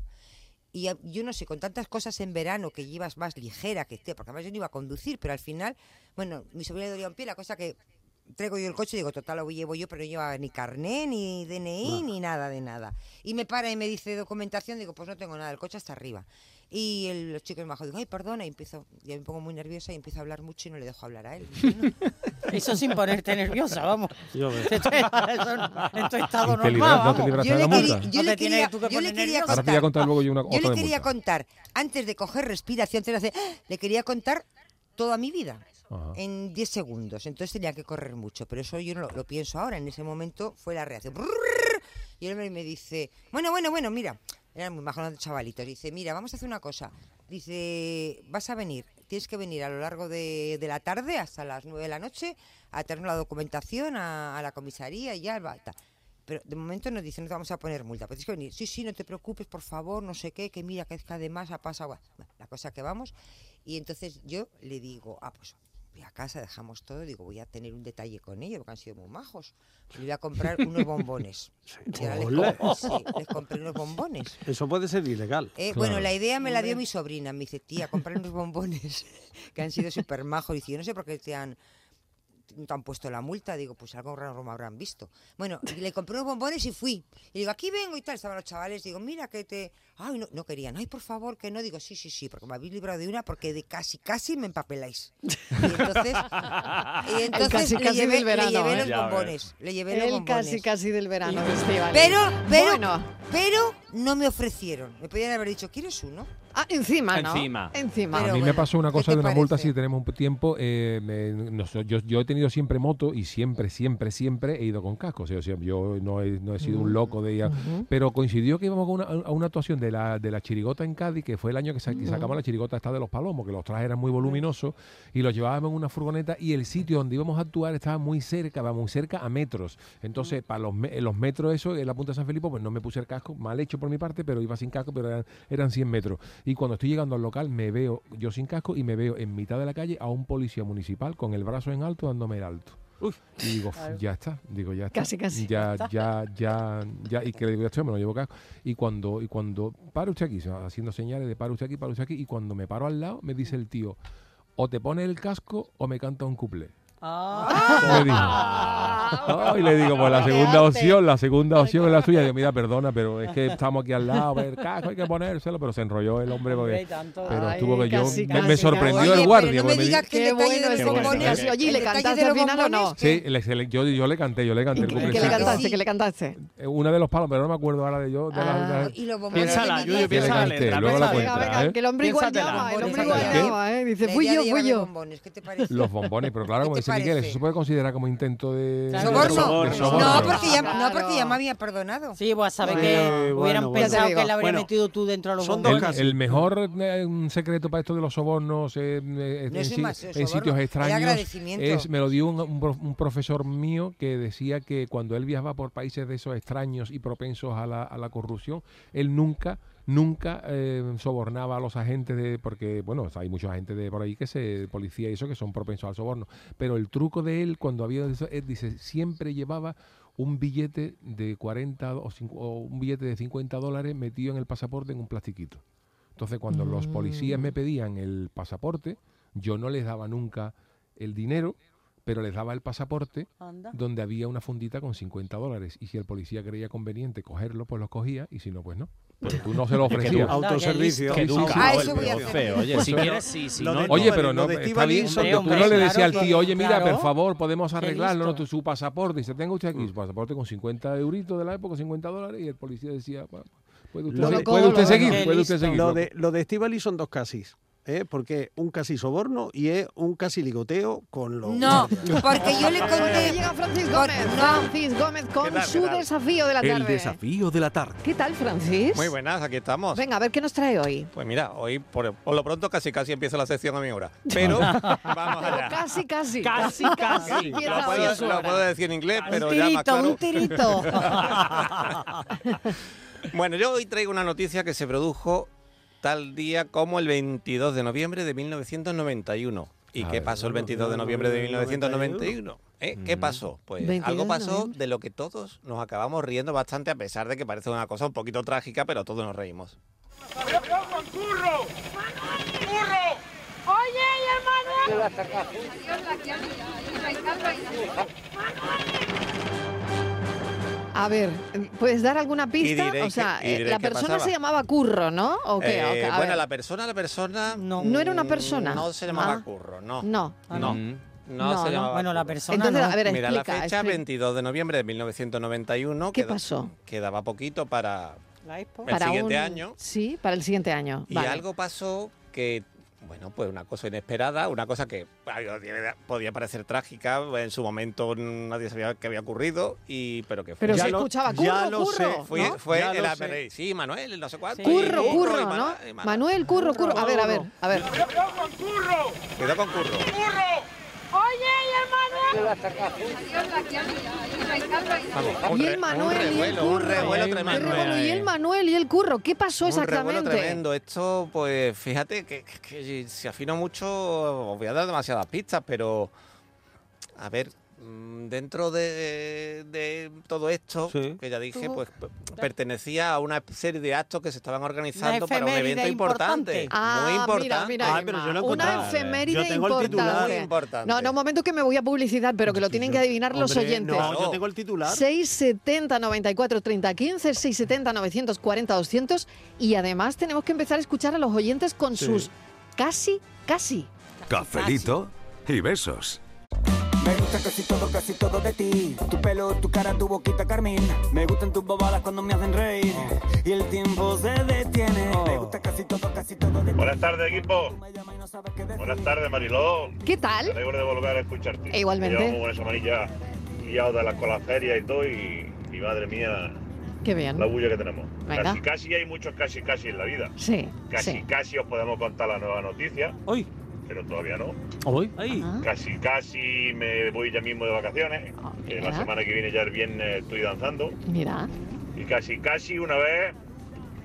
Y yo no sé, con tantas cosas en verano que llevas más ligera que esté, porque además yo no iba a conducir, pero al final, bueno, mi sobrina le dolía un pie, la cosa que traigo yo el coche, digo, total, lo llevo yo, pero no llevaba ni carné, ni DNI, ni nada de nada. Y me para y me dice documentación, digo, pues no tengo nada, el coche está arriba. Y el, los chicos me bajan, digo, ay, perdona, y empiezo, ya me pongo muy nerviosa y empiezo a hablar mucho y no le dejo hablar a él. Eso sin ponerte nerviosa, vamos. Yo me- Eso en tu estado ¿Y normal, no te Yo le quería, yo No le quería, yo le quería nerviosa. Ahora te voy a contar, contar luego yo una yo otra le de quería multa. contar, antes de coger respiración, antes de hacer, le quería contar toda mi vida En 10 segundos. Entonces tenía que correr mucho, pero eso yo no lo, pienso ahora. En ese momento fue la reacción. Y él me, me dice, bueno, bueno, bueno, mira, eran muy majos chavalitos. Dice, mira, vamos a hacer una cosa. Dice, vas a venir, tienes que venir a lo largo de, la tarde hasta las 9 de la noche a traernos la documentación a, la comisaría y ya. va, tal". Pero de momento nos dicen, no te vamos a poner multa. Pues tienes que venir. Sí, sí, no te preocupes, por favor, no sé qué, que mira que es que además ha pasado. La cosa que vamos. Y entonces yo le digo, ah, pues voy a casa, dejamos todo. Digo, voy a tener un detalle con ellos, porque han sido muy majos. Le voy a comprar unos bombones. Y ahora les, Hola. com- sí, les compré unos bombones. Eso puede ser ilegal. Eh, Claro. Bueno, la idea me la dio mi sobrina. Me dice, tía, comprar unos bombones que han sido súper majos. Dice, yo no sé por qué te han, te han puesto la multa. Digo, pues algo raro me habrán visto. Bueno, y le compré unos bombones y fui. Y digo, aquí vengo y tal. Estaban los chavales. Digo, mira que te... Ay, no, no querían. Ay, por favor, que no. Digo, sí, sí, sí, porque me habéis librado de una porque de casi, casi me empapeláis. Y entonces, y entonces casi, le, casi llevé, del verano, le llevé ¿eh? los bombones. Le llevé los El bombones. casi casi del verano. Pero, pero, Bueno. pero no me ofrecieron. Me podían haber dicho, ¿quieres uno? Ah, encima, ¿no? Encima. Encima. Pero a mí me pasó una ¿qué cosa de una multa, si tenemos un tiempo, eh, me- no yo, yo he tenido siempre moto y siempre, siempre, siempre he ido con casco. O sea, yo no he, no he sido un loco de ella. Pero coincidió que íbamos a una, a una actuación de la, de la chirigota en Cádiz, que fue el año que, sa- que sacamos la chirigota esta de los palomos, que los trajes eran muy voluminosos y los llevábamos en una furgoneta y el sitio donde íbamos a actuar estaba muy cerca, va muy cerca a metros. Entonces, para los, me- los metros eso, en la punta de San Felipe, pues no me puse el casco, mal hecho por mi parte, pero iba sin casco, pero eran, eran 100 metros. Y cuando estoy llegando al local, me veo yo sin casco y me veo en mitad de la calle a un policía municipal con el brazo en alto dándome el alto. Y digo, "Uf, ya está, digo, ya está. Casi, casi. Ya, ya, ya, ya, y que le digo, "Esto me lo llevo casco. Y cuando, y cuando para usted aquí, haciendo señales de para usted aquí, para usted aquí, y cuando me paro al lado, me dice el tío, o te pone el casco o me canta un cuplé. Dijo. No, y le digo, pues la segunda opción, la segunda opción es la suya. Y yo, mira, perdona, pero es que estamos aquí al lado, el casco hay que ponérselo, pero se enrolló el hombre porque, pero estuvo que yo, casi, me, casi, me sorprendió el guardia. pero no me di- digas que Qué el detalle bueno de los Qué bueno. bombones. Oye, ¿y le cantaste de al los final o no? Sí, le- se le- yo, yo le canté, yo le canté el ¿Qué, le cantaste? ¿Qué le cantaste? Una de los palos, pero no me acuerdo ahora de yo. De la- de la- Y los bombones Piénsala, piensa la canté, letra. luego la piensa- cuenta, Venga, ¿eh? que el hombre igual llama, el hombre igual llama, ¿eh? Dice, fui yo, fui yo. bombones, ¿Qué te parece? Los bombones, pero claro, como ¿Qué dice Miguel, eso se puede considerar como intento de... de ¿Soborno? soborno, de soborno. No, porque ya, Claro. no, porque ya me había perdonado. Sí, pues a Bueno, que bueno, hubieran bueno. pensado que le habría Bueno, metido tú dentro de los son dos casos. El mejor eh, un secreto para esto de los sobornos eh, eh, No en, más, el sitios el extraños es me lo dio un, un profesor mío que decía que cuando él viajaba por países de esos extraños y propensos a la, a la corrupción, él nunca nunca eh, sobornaba a los agentes de porque bueno hay muchos agentes de por ahí que se policía y eso que son propensos al soborno. Pero el truco de él cuando había eso él dice siempre llevaba un billete de 40 o, o un billete de 50 dólares metido en el pasaporte en un plastiquito. Entonces, cuando los policías me pedían el pasaporte, yo no les daba nunca el dinero, pero les daba el pasaporte Anda. donde había una fundita con 50 dólares. Y si el policía creía conveniente cogerlo, pues lo cogía, y si no, pues no. Pero tú no se lo ofrecías. autoservicio. Que nunca. Ah, eso voy a profe, hacer. Oye, si quieres, sí, no, Oye, pero no, de está bien. Tú no le decías al tío, oye, mira, claro. por favor, podemos arreglarlo. ¿no? Tu- su pasaporte. Dice, tenga usted aquí su pasaporte con 50 euritos de la época, 50 dólares, y el policía decía, "Bueno, puede usted, puede usted seguir, puede usted seguir. Lo ¿no? de, lo de Estíbaliz son dos casis. ¿Eh? Porque un casi soborno y es un casi ligoteo con los. No, porque yo le conté. llega Francis Gómez. no. Francis Gómez con tal, su desafío de la tarde. El desafío de la tarde. ¿Qué tal, Francis? Muy buenas, aquí estamos. Venga, a ver qué nos trae hoy. Pues mira, hoy por, por lo pronto casi casi empieza la sección a mi hora. Pero vamos Pero allá. casi, casi. Casi, casi. Lo puedo, lo puedo decir en inglés, Un pero ya más tirito, claro. un tirito. Bueno, yo hoy traigo una noticia que se produjo tal día como el 22 de noviembre de 1991. ¿Y A qué ver, pasó el 22 de noviembre de 1991? ¿Eh? ¿Qué pasó? Pues 22 algo pasó de lo que todos nos acabamos riendo bastante, a pesar de que parece una cosa un poquito trágica, pero todos nos reímos. A ver, ¿puedes dar alguna pista? o sea, eh, la persona pasaba. se llamaba Curro, ¿no? ¿O qué? Eh, bueno, ver. la persona, la persona... No. ¿No era una persona? No se llamaba Ah. Curro, no. No. Ah, No, Mm. no, No, se no. llamaba Bueno, la persona Entonces, no. a ver, Mira la fecha, explica. 22 de noviembre de 1991. ¿Qué queda- pasó? Quedaba poquito para La el siguiente un- año. Sí, para el siguiente año. Y Vale. algo pasó que, bueno, pues una cosa inesperada, una cosa que podía parecer trágica, en su momento nadie sabía que había ocurrido, y pero que fue. Pero Ya se lo- escuchaba ya Curro, lo Curro. sé. fue, ¿no? fue Ya el lo APRI. Sí, Manuel, no sé cuánto. Sí. Curro, Curro, Mana- ¿no? y Mana- Manuel Curro, Curro. A ver, a ver, a ver. Cuidado con Curro. Vamos, Y el Manuel un y el un Curro. revuelo tremendo. Y el Manuel y el Curro. ¿Qué pasó Un revuelo exactamente? tremendo. Esto, pues fíjate que, que- que se afinó mucho. Os voy a dar demasiadas pistas, pero. A ver, dentro de, de todo esto, Sí. que ya dije, Tú- pues pertenecía a una serie de actos que se estaban organizando para un evento importante. importante. Ah, muy mira, importante. mira, Ay, pero yo lo una encontré. efeméride Yo tengo el titular. importante. Muy importante. No, no, un momento que me voy a publicidad, pero que lo tienen que adivinar los Hombre, oyentes. No, yo tengo el titular. 670 94 30 15, 670 940 200 y además tenemos que empezar a escuchar a los oyentes con Sí. sus casi, casi. Cafelito y besos. Me gusta casi todo, casi todo de ti. Tu pelo, tu cara, tu boquita carmín. Me gustan tus bobadas cuando me hacen reír. Y el tiempo se detiene. Me gusta casi todo, casi todo de ti. Buenas tardes, equipo. Me. Buenas tardes, Mariló. ¿Qué Me tal? alegro de volver a escucharte. E igualmente. Llevamos una semanilla liado de la escuela feria y todo y, y madre mía, Qué bien. la bulla que tenemos. Venga. Casi casi hay muchos casi casi en la vida. Sí, Casi sí. casi os podemos contar la nueva noticia, Hoy, pero todavía no. hoy, ahí. Casi casi me voy ya mismo de vacaciones. Que mira. la semana que viene ya el viernes estoy danzando. Mira, Y casi casi una vez,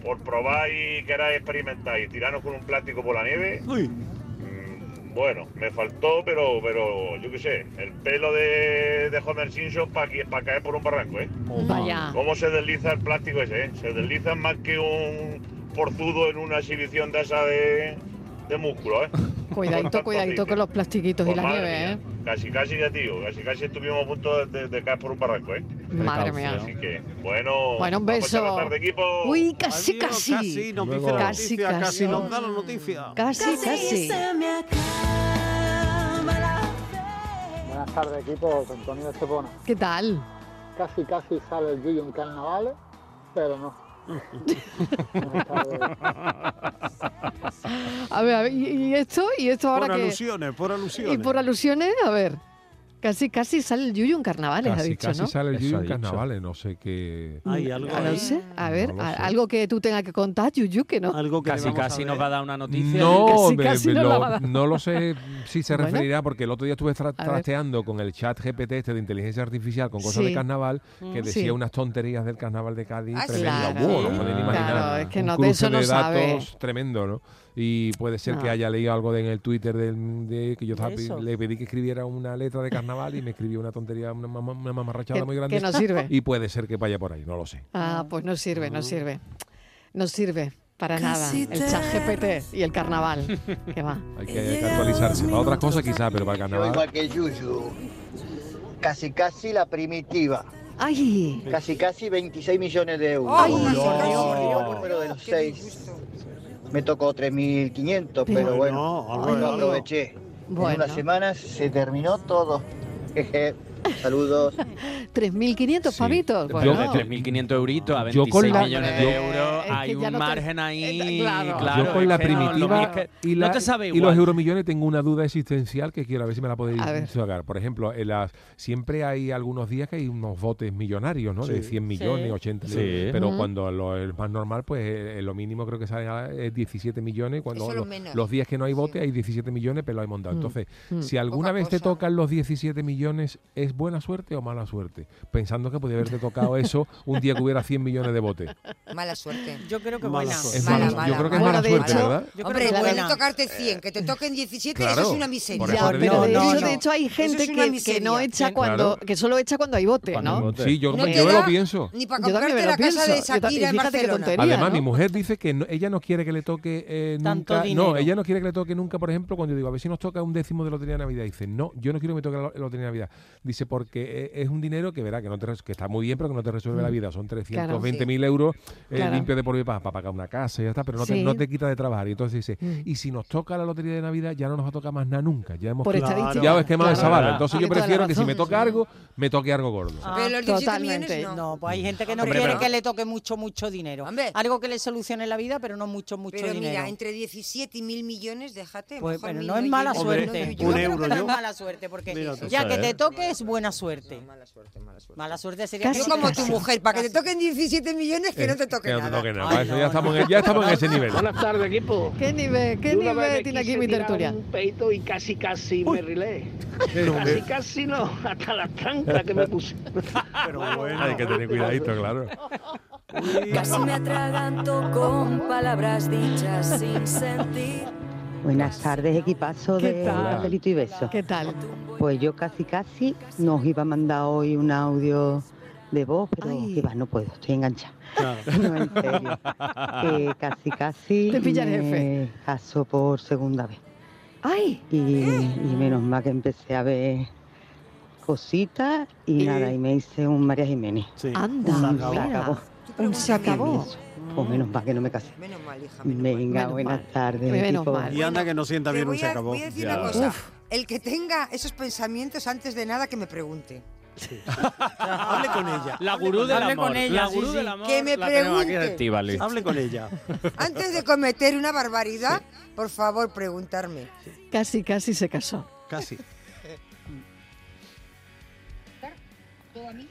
por probar y queráis experimentar y tirarnos con un plástico por la nieve, Uy. Mm, Bueno, me faltó, pero pero yo qué sé, el pelo de, de Homer Simpson para caer por un barranco, ¿eh? vaya. ¿Cómo se desliza el plástico ese, eh? Se desliza más que un porzudo en una exhibición de esa de, de músculo, ¿eh? Cuidadito, cuidadito con los plastiquitos y Pues la madre nieve, mía, ¿eh? Casi, casi ya, tío. Casi, casi estuvimos a punto de, de caer por un barranco, ¿eh? Madre mía. Así que, bueno. Bueno, un vamos a beso. tratar de equipo. Uy, casi, Adiós, casi. casi nos dice la Casi, noticia, casi, casi. nos da la noticia. Casi, casi. Buenas tardes, equipo. Antonio Estepona. ¿Qué tal? Casi, casi sale el Yuyu en carnavales, pero no. A ver, a ver, ¿y, esto? ¿Y esto ahora Por que alusiones, por alusiones. Y por alusiones, a ver. Casi, casi sale el Yuyu en carnavales, ha Casi, dicho, casi ¿no? sale el Eso Yuyu en carnavales, no sé qué. Hay algo Ah, no ahí. sé. A ver, No lo a- sé. algo que tú tengas que contar, Yuyu, que no. Algo que Casi, casi nos va a dar una noticia. No, Casi, me- casi me lo- no lo sé si se Bueno. referirá, porque el otro día estuve tra- trasteando con el chat GPT este de inteligencia artificial con cosas Sí. de carnaval, que Mm. decía Sí. unas tonterías del carnaval de Cádiz Ah, tremendas. claro. Wow, no imaginar. Claro, es que Un no- de cruce eso no de sabe. datos tremendo, ¿no? Y puede ser que No. haya leído algo de- en el Twitter del, de que yo estaba- le pedí que escribiera una letra de carnaval y me escribió una tontería, una, una mamarrachada muy grande. que no sirve. Y puede ser que vaya por ahí, no lo sé. Ah, pues no sirve, no sirve. No sirve para nada. Casi El chat GPT y el carnaval. que va. Hay que, actualizarse. Para otras cosas quizás, pero para el Yo carnaval. igual que Yuyu. Casi casi la primitiva. ¡Ay! Casi casi 26 millones de euros. Ay, Dios, el por Dios. número de los seis me tocó 3.500, pero Pero bueno, algo. aproveché. Bueno. En unas semanas se terminó todo. Jeje. Saludos. 3.500 Sí. pavitos. Yo- Bueno, de 3.500 euritos a Yo 26 con la- millones yo- de euros Es que hay un no te- margen ahí. Eh, claro. claro, yo con la no, primitiva que y, la- no te sabe y los euromillones tengo una duda existencial que quiero a ver si me la podéis sacar. Por ejemplo, en las, siempre hay algunos días que hay unos botes millonarios, ¿no? De Sí. 100 millones, Sí. 80 Sí. millones. Pero cuando lo es más normal, pues eh, lo mínimo creo que sale a- es 17 millones. Cuando lo lo- menos. los días que no hay bote Sí. hay 17 millones, pero lo hay montado. Mm. Entonces, Mm. si alguna Poca vez te tocan los 17 millones, ¿es buena suerte o mala suerte? Pensando que podía haberte tocado eso un día que hubiera 100 millones de botes. Mala suerte. Yo creo que Mala buena. suerte. Es Mala, mala- mala, yo creo que es mala. mala Bueno, de suerte, hecho- ¿verdad? Yo Hombre, creo que pueden buena. tocarte 100, que te toquen 17, Claro. eso es una miseria. Ya, pero de No, hecho, no. de hecho hay gente es que, que no echa Claro. cuando, que solo echa cuando hay bote, Cuando hay ¿no? bote. Sí, yo, No yo lo pienso. Ni para comprarte la casa de pienso. Ta- y Shakira en Barcelona. tontería. Además, ¿no? mi mujer dice que no- ella no quiere que le toque eh, Tanto nunca. dinero. No, ella no quiere que le toque nunca, por ejemplo, cuando yo digo, a ver si nos toca un décimo de lotería de Navidad. Dice, no, yo no quiero que me toque la lo- lotería de Navidad. Dice, porque eh, es un dinero que verá que, no te que está muy bien, pero que no te resuelve la vida. Son 320 mil euros eh, Claro. limpios de por vida para, pagar una casa y ya está, pero no, te, no te quita de trabajar. Y entonces dice, Mm. y si nos toca la lotería de Navidad, ya no nos va a tocar más nada nunca. Ya hemos Por estadística. ya hemos quemado Claro. esa bala. Entonces yo prefiero que si me toca algo, me toque algo gordo. Ah, Pero los 17 Totalmente. millones no. No, pues hay gente que no Hombre, quiere pero- que le toque mucho, mucho dinero. Hombre. Algo que le solucione la vida, pero no mucho, mucho Pero dinero. mira, entre 17 y 1000 millones, déjate. Pues, mejor pero mil no es mala suerte. un creo euro que no es mala suerte, porque ya que es. te toque es buena suerte. Mala suerte, mala suerte. Mala suerte sería Casi, Yo que como casi. tu mujer, para que te toquen 17 millones, que no te toque Que no te nada. toque nada. Ay, eso no, ya, estamos no. en, ya estamos en ese nivel. Buenas tardes, equipo. ¿Qué nivel, qué una nivel tiene aquí mi tertulia? Un peito y casi, casi me rilé. Casi, casi no, hasta la tranca que me puse. Pero bueno. Hay que tener cuidadito, claro. Casi me atraganto con palabras dichas sin sentir. Buenas tardes, equipazo ¿Qué de? Cafelito y Besos. ¿Qué tal? Pues yo casi casi nos iba a mandar hoy un audio de voz, pero que va, no puedo, estoy enganchada. Claro. No, en serio. Que casi casi Te pilla el jefe. casó por segunda vez. ¡Ay! Y, y menos mal que empecé a ver cositas y Y- nada, y me hice un María Jiménez. Sí. Anda, Se mira. acabó. Un se acabó. Pues menos mal que no me casé. Menos mal, hija. menos. Venga, Menos buenas tardes. Menos equipo. mal. Y anda que no sienta bien un se acabó. voy a decir Ya. una cosa. Uf. El que tenga esos pensamientos antes de nada que me pregunte. Hable con ella. La gurú del Hable amor. con ella, la sí, gurú sí. del amor. Que me pregunte. Hable con ella. Antes de cometer una barbaridad, por favor, preguntarme. Casi, casi se casó. Casi.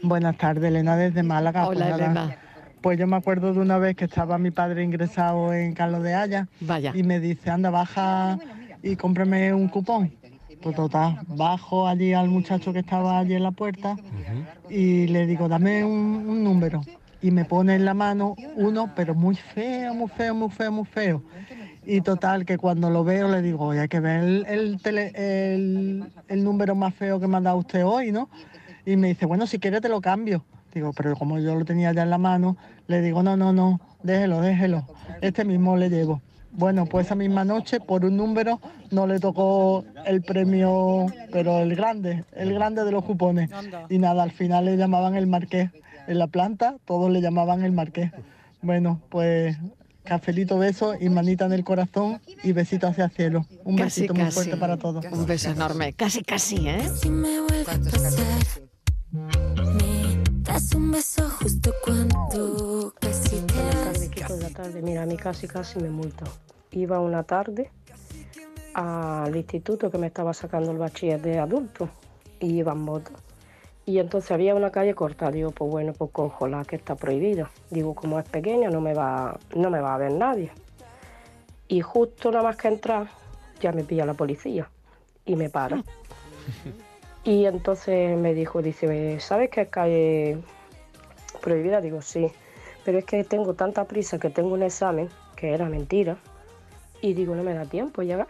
Buenas tardes, Elena desde Málaga. Hola, Pues nada, Elena. Pues yo me acuerdo de una vez que estaba mi padre ingresado en Carlos de Haya Vaya. y me dice, anda, baja y cómprame un cupón. Pues total, bajo allí al muchacho que estaba allí en la puerta y le digo, dame un, número. Y me pone en la mano uno, pero muy feo, muy feo, muy feo, muy feo. Y total, que cuando lo veo le digo, oye, hay que ver el, el, tele- el- el número más feo que me ha dado usted hoy, ¿no? Y me dice, bueno, si quiere te lo cambio. Digo, pero como yo lo tenía ya en la mano, le digo, no, no, no, déjelo, déjelo. Este mismo le llevo. Bueno, pues esa misma noche, por un número, no le tocó el premio, pero el grande, el grande de los cupones. Y nada, al final le llamaban el marqués. En la planta todos le llamaban el marqués. Bueno, pues cafelito, beso y manita en el corazón y besito hacia el cielo. Un Casi, besito muy casi. fuerte para todos. Un beso enorme. Casi, casi, ¿eh? Si me das un beso justo cuando casi te Buenas tardes, Kiko de la tarde. Mira, a mí casi casi me multa. Iba una tarde al instituto que me estaba sacando el bachiller de adulto y iba en moto. Y entonces había una calle corta, digo, pues bueno, pues cojo la que está prohibida. Digo, como es pequeña, no me va, no me va a ver nadie. Y justo nada más que entrar, ya me pilla la policía y me para. Y entonces me dijo, dice, ¿sabes qué calle prohibida? Digo, sí, pero es que tengo tanta prisa que tengo un examen, que era mentira, y digo, no me da tiempo llegar.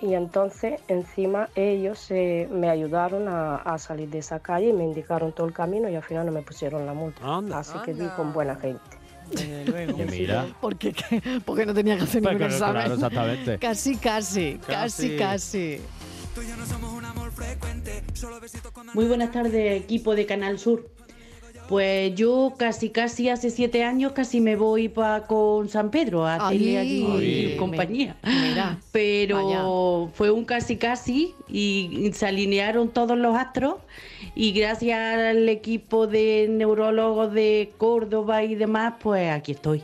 Y entonces encima ellos eh, me ayudaron a, a salir de esa calle y me indicaron todo el camino y al final no me pusieron la multa. Así que di con buena gente. Oye, mira. ¿Por qué? Porque no tenía que hacer Pues ningún claro, examen. claro, exactamente. Casi, casi, casi, casi. Muy buenas tardes, equipo de Canal Sur. Pues yo casi, casi hace siete años casi me voy pa con San Pedro a hacerle Ay, allí Ay. compañía. Mira, Pero fue un casi, casi y se alinearon todos los astros y gracias al equipo de neurólogos de Córdoba y demás, pues aquí estoy.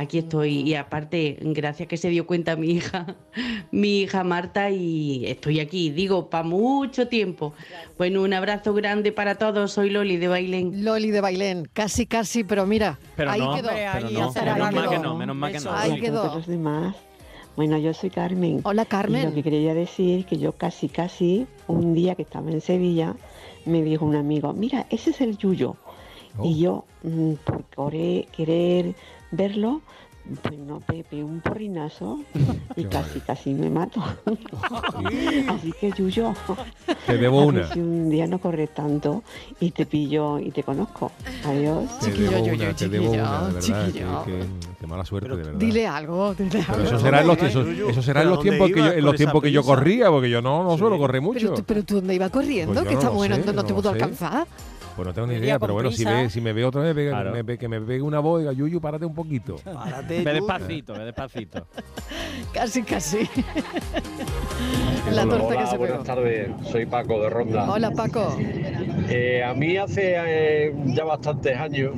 Aquí estoy y aparte, gracias que se dio cuenta mi hija, mi hija Marta y estoy aquí, digo, para mucho tiempo. Bueno, un abrazo grande para todos, soy Loli de Bailén. Loli de Bailén, casi, casi, pero mira, Pero ahí no, quedó. pero no, Ahí menos mal quedó. que no, menos mal que no. Ahí quedó. los demás. Bueno, yo soy Carmen. Hola, Y Carmen. lo que quería decir es que yo casi, casi, un día que estaba en Sevilla, me dijo un amigo, mira, ese es el Yuyo. Y yo, mm, por querer, querer verlo, pues no, Pepe, un porrinazo y casi, casi me mato. Así que Yuyo, Te debo una. si un día no corres tanto y te pillo y te conozco. Adiós. Te debo una, te debo una, de verdad. que- que- Qué mala suerte, de verdad. Dile algo, dile Pero algo. eso será en los, eso, eso será en los tiempos que yo, en los tiempos que yo corría, porque yo no, no suelo correr mucho. Pero, tú- pero tú dónde ibas corriendo, Pues que no esta lo mujer no, te pudo alcanzar. Pues no tengo ni idea, pero bueno, si, prisa. ve, si me ve otra vez, Claro. me que me pegue una voz, diga, Yuyu, párate un poquito. Ve despacito, ve despacito. Casi, casi. La torta Hola, que se buenas pegó. tardes, soy Paco de Ronda. Hola, Paco. Eh, a mí hace eh, ya bastantes años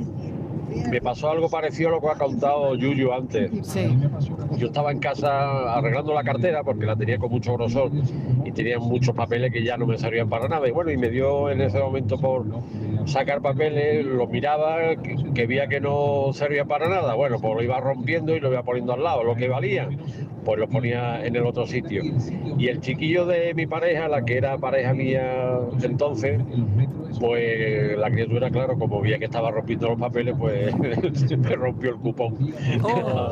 me pasó algo parecido a lo que ha contado Yuyu antes. Sí. Yo estaba en casa arreglando la cartera porque la tenía con mucho grosor y tenía muchos papeles que ya no me servían para nada. Y bueno, y me dio en ese momento por sacar papeles, los miraba, que, que veía que no servía para nada. Bueno, pues lo iba rompiendo y lo iba poniendo al lado, lo que valía, pues lo ponía en el otro sitio. Y el chiquillo de mi pareja, la que era pareja mía entonces, pues la criatura, claro, como veía que estaba rompiendo los papeles, pues me rompió el cupón.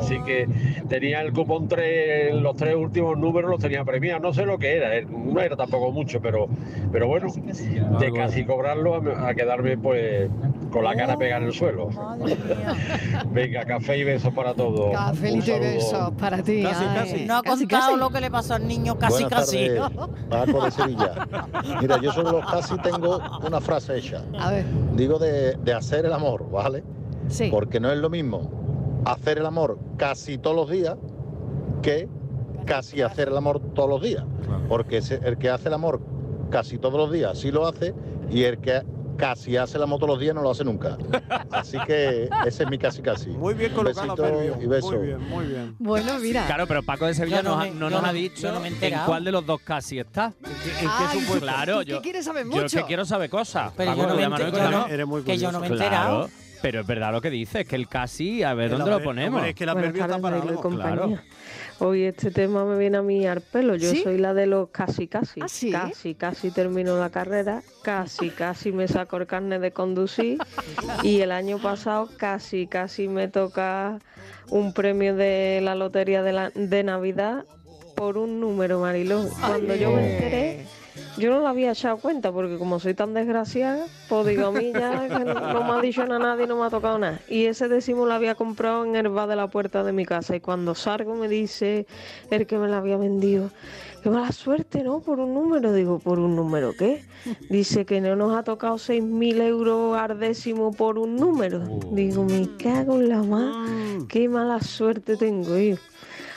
Así que tenía el cupón tres, los tres últimos números los tenía premiados. No sé lo que era, eh, no era tampoco mucho, pero, pero bueno, de casi cobrarlo a, a quedarme pues con la cara pegada en el suelo. Venga, café y besos para todos. Cafelito y besos para ti. ay. No ha Casi, contado casi. lo que le pasó al niño casi Buenas casi. tardes, Paco de Sevilla. Mira, yo sobre los casi tengo una frase A ver. Digo de, de hacer el amor, ¿vale? Sí. Porque no es lo mismo hacer el amor casi todos los días que casi hacer el amor todos los días. Porque el que hace el amor casi todos los días sí lo hace y el que casi hace el amor todos los días no lo hace nunca. Así que ese es mi casi casi. Muy bien colocado, y beso. Muy bien, muy bien. Bueno, mira. Claro, pero Paco de Sevilla no nos ha- me- no, nos no- ha dicho no me he en enterado. cuál de los dos casi está. Ay, tú- Claro, tú yo, que quieres saber yo es mucho. que quiero saber cosas. Pero Paco, yo no que me yo no- Eres muy que yo no me he Claro, enterado. Pero es verdad lo que dices, que el casi, a ver dónde lo ponemos. hombre, es que la Buenas está para algo. Claro. Hoy este tema me viene a mí al pelo. Yo ¿Sí? soy la de los casi casi. ¿Ah, sí? Casi casi termino la carrera, casi casi me saco el carnet de conducir y el año pasado casi casi me toca un premio de la lotería de, la, de Navidad por un número, Mariló. Cuando yo me enteré Yo no la había echado cuenta porque como soy tan desgraciada, pues digo, a mí ya que no, no me ha dicho nada nadie, no me ha tocado nada. Y ese décimo lo había comprado en el bar de la puerta de mi casa y cuando salgo me dice el que me la había vendido, qué mala suerte, ¿no? Por un número. Digo, ¿por un número qué? Dice que no nos ha tocado 6.000 euros al décimo por un número. Digo, me cago en la mar, qué mala suerte tengo, hijo.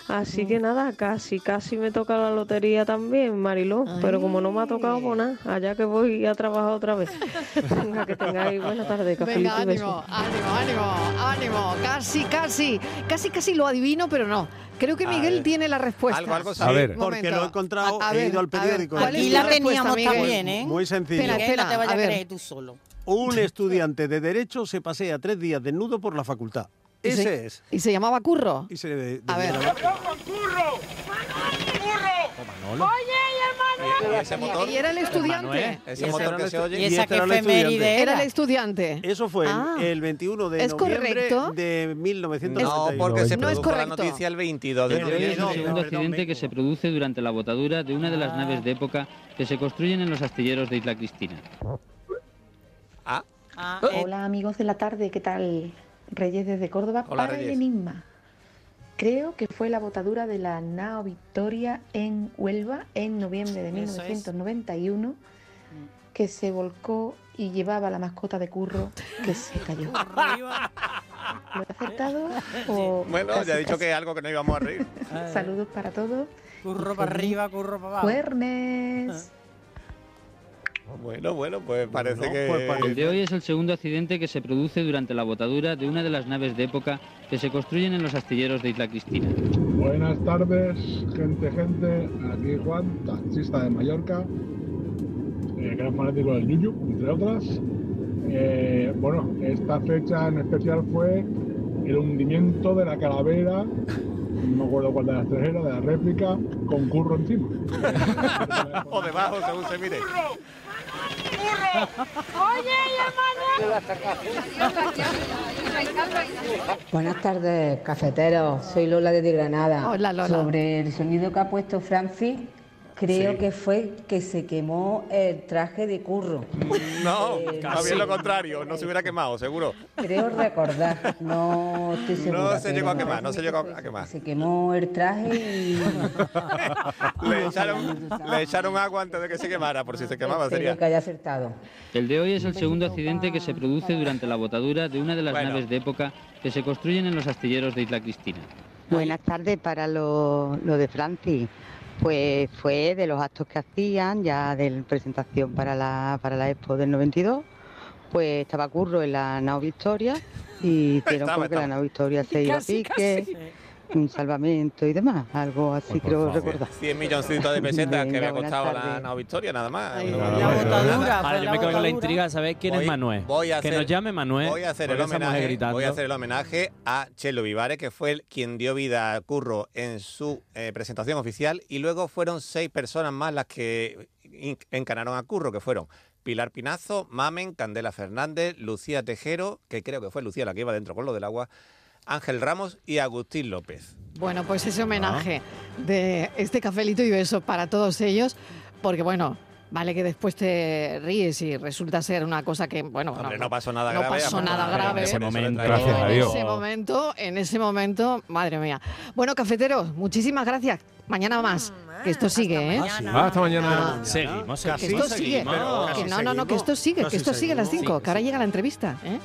Así que nada, casi, casi me toca la lotería también, Mariló. Pero como no me ha tocado, pues nada, allá que voy a trabajar otra vez. Venga, que tengáis buena tarde, Venga, ánimo, ánimo, ánimo, ánimo. Casi, casi, casi, casi lo adivino, pero no. Creo que Miguel tiene la respuesta. Algo, algo sí. A ver. Porque lo he encontrado, A- a he ver, ido al periódico. ¿cuál es Aquí la teníamos Miguel? también, ¿eh? Muy sencillo. Espera, Miguel, no te espera, vayas a creer tú solo. Un estudiante de Derecho se pasea tres días desnudo por la facultad. ¿Y Ese se- es. ¿Y se llamaba Curro? Y se de- A ver. Y ese motor. ¿Y era el estudiante? Ese motor que se oye. ¿Y esa el efeméride? Era el estudiante. Eso fue el- Ah. el 21 de ¿Es noviembre correcto? de 1991. No, porque se No es produjo la noticia el 22 de El de hoy es el noviembre. segundo accidente que se produce durante la botadura de una de las naves de época que se construyen en los astilleros de Isla Cristina. Ah. Hola amigos de la tarde, ¿qué tal? Reyes desde Córdoba Hola, para el Reyes. enigma. Creo que fue la botadura de la Nao Victoria en Huelva en noviembre de Eso es. 1991 que se volcó y llevaba la mascota de curro que se cayó. ¿Lo he acertado? o Bueno, casi, ya he dicho casi? que es algo que no íbamos a reír. Saludos para todos. Curro para arriba, curro para abajo. Jueves. Bueno, bueno, pues parece No, que. pues El de hoy es el segundo accidente que se produce durante la botadura de una de las naves de época que se construyen en los astilleros de Isla Cristina. Buenas tardes, gente, gente. Aquí Juan, taxista de Mallorca, eh, gran fanático del Yuyu, entre otras. Eh, bueno, esta fecha en especial fue el hundimiento de la calavera, no me acuerdo cuál de las tres era, de la réplica, con curro encima. o debajo, según se mire. Buenas tardes, cafeteros. Soy Lola de Granada. Hola, Lola. Sobre el sonido que ha puesto Francis, creo Sí. que fue que se quemó el traje de curro. No, Eh, más bien lo contrario, no se hubiera quemado, seguro. Creo recordar, no estoy segura. No se llegó a quemar, no se llegó a quemar. Se quemó el traje y Le echaron, le echaron agua antes de que se quemara, por si se quemaba espero sería. que haya acertado. El de hoy es el segundo accidente que se produce durante la botadura de una de las Bueno. naves de época que se construyen en los astilleros de Isla Cristina. Buenas tardes para lo, lo de Francis. Pues fue de los actos que hacían ya de presentación para la, para la Expo del 92. Pues estaba Curro en la nao Victoria y hicieron como que la nao Victoria se iba a Casi, pique, un salvamento y demás. Algo así creo recordar. 100 milloncitos de pesetas que había costado la. Nao Victoria, nada más. la botadura, Vale, fue yo me quedo con la intriga de saber quién Voy- es Manuel. voy a que nos llame Manuel. Voy a hacer el homenaje. Voy a hacer el homenaje a Chelo Vivares, que fue el quien dio vida a Curro en su eh, presentación oficial, y luego fueron seis personas más las que in- encanaron a Curro, que fueron Pilar Pinazo, Mamen, Candela Fernández, Lucía Tejero, que creo que fue Lucía la que iba dentro con lo del agua, Ángel Ramos y Agustín López. Bueno, pues ese homenaje de este cafelito y beso para todos ellos, porque bueno, vale que después te ríes y resulta ser una cosa que, bueno, Hombre, no pasó nada no grave. pasó nada grave. en ese momento, Gracias a en Dios. ese momento, en ese momento, madre mía. Bueno, cafeteros, muchísimas gracias. Mañana más, que esto sigue, ¿eh? Ah, hasta mañana. Seguimos, Que seguimos. esto sigue. seguimos. Que no, no, no, que esto sigue, que esto sigue a las seguimos. 5, que ahora llega la entrevista, ¿eh?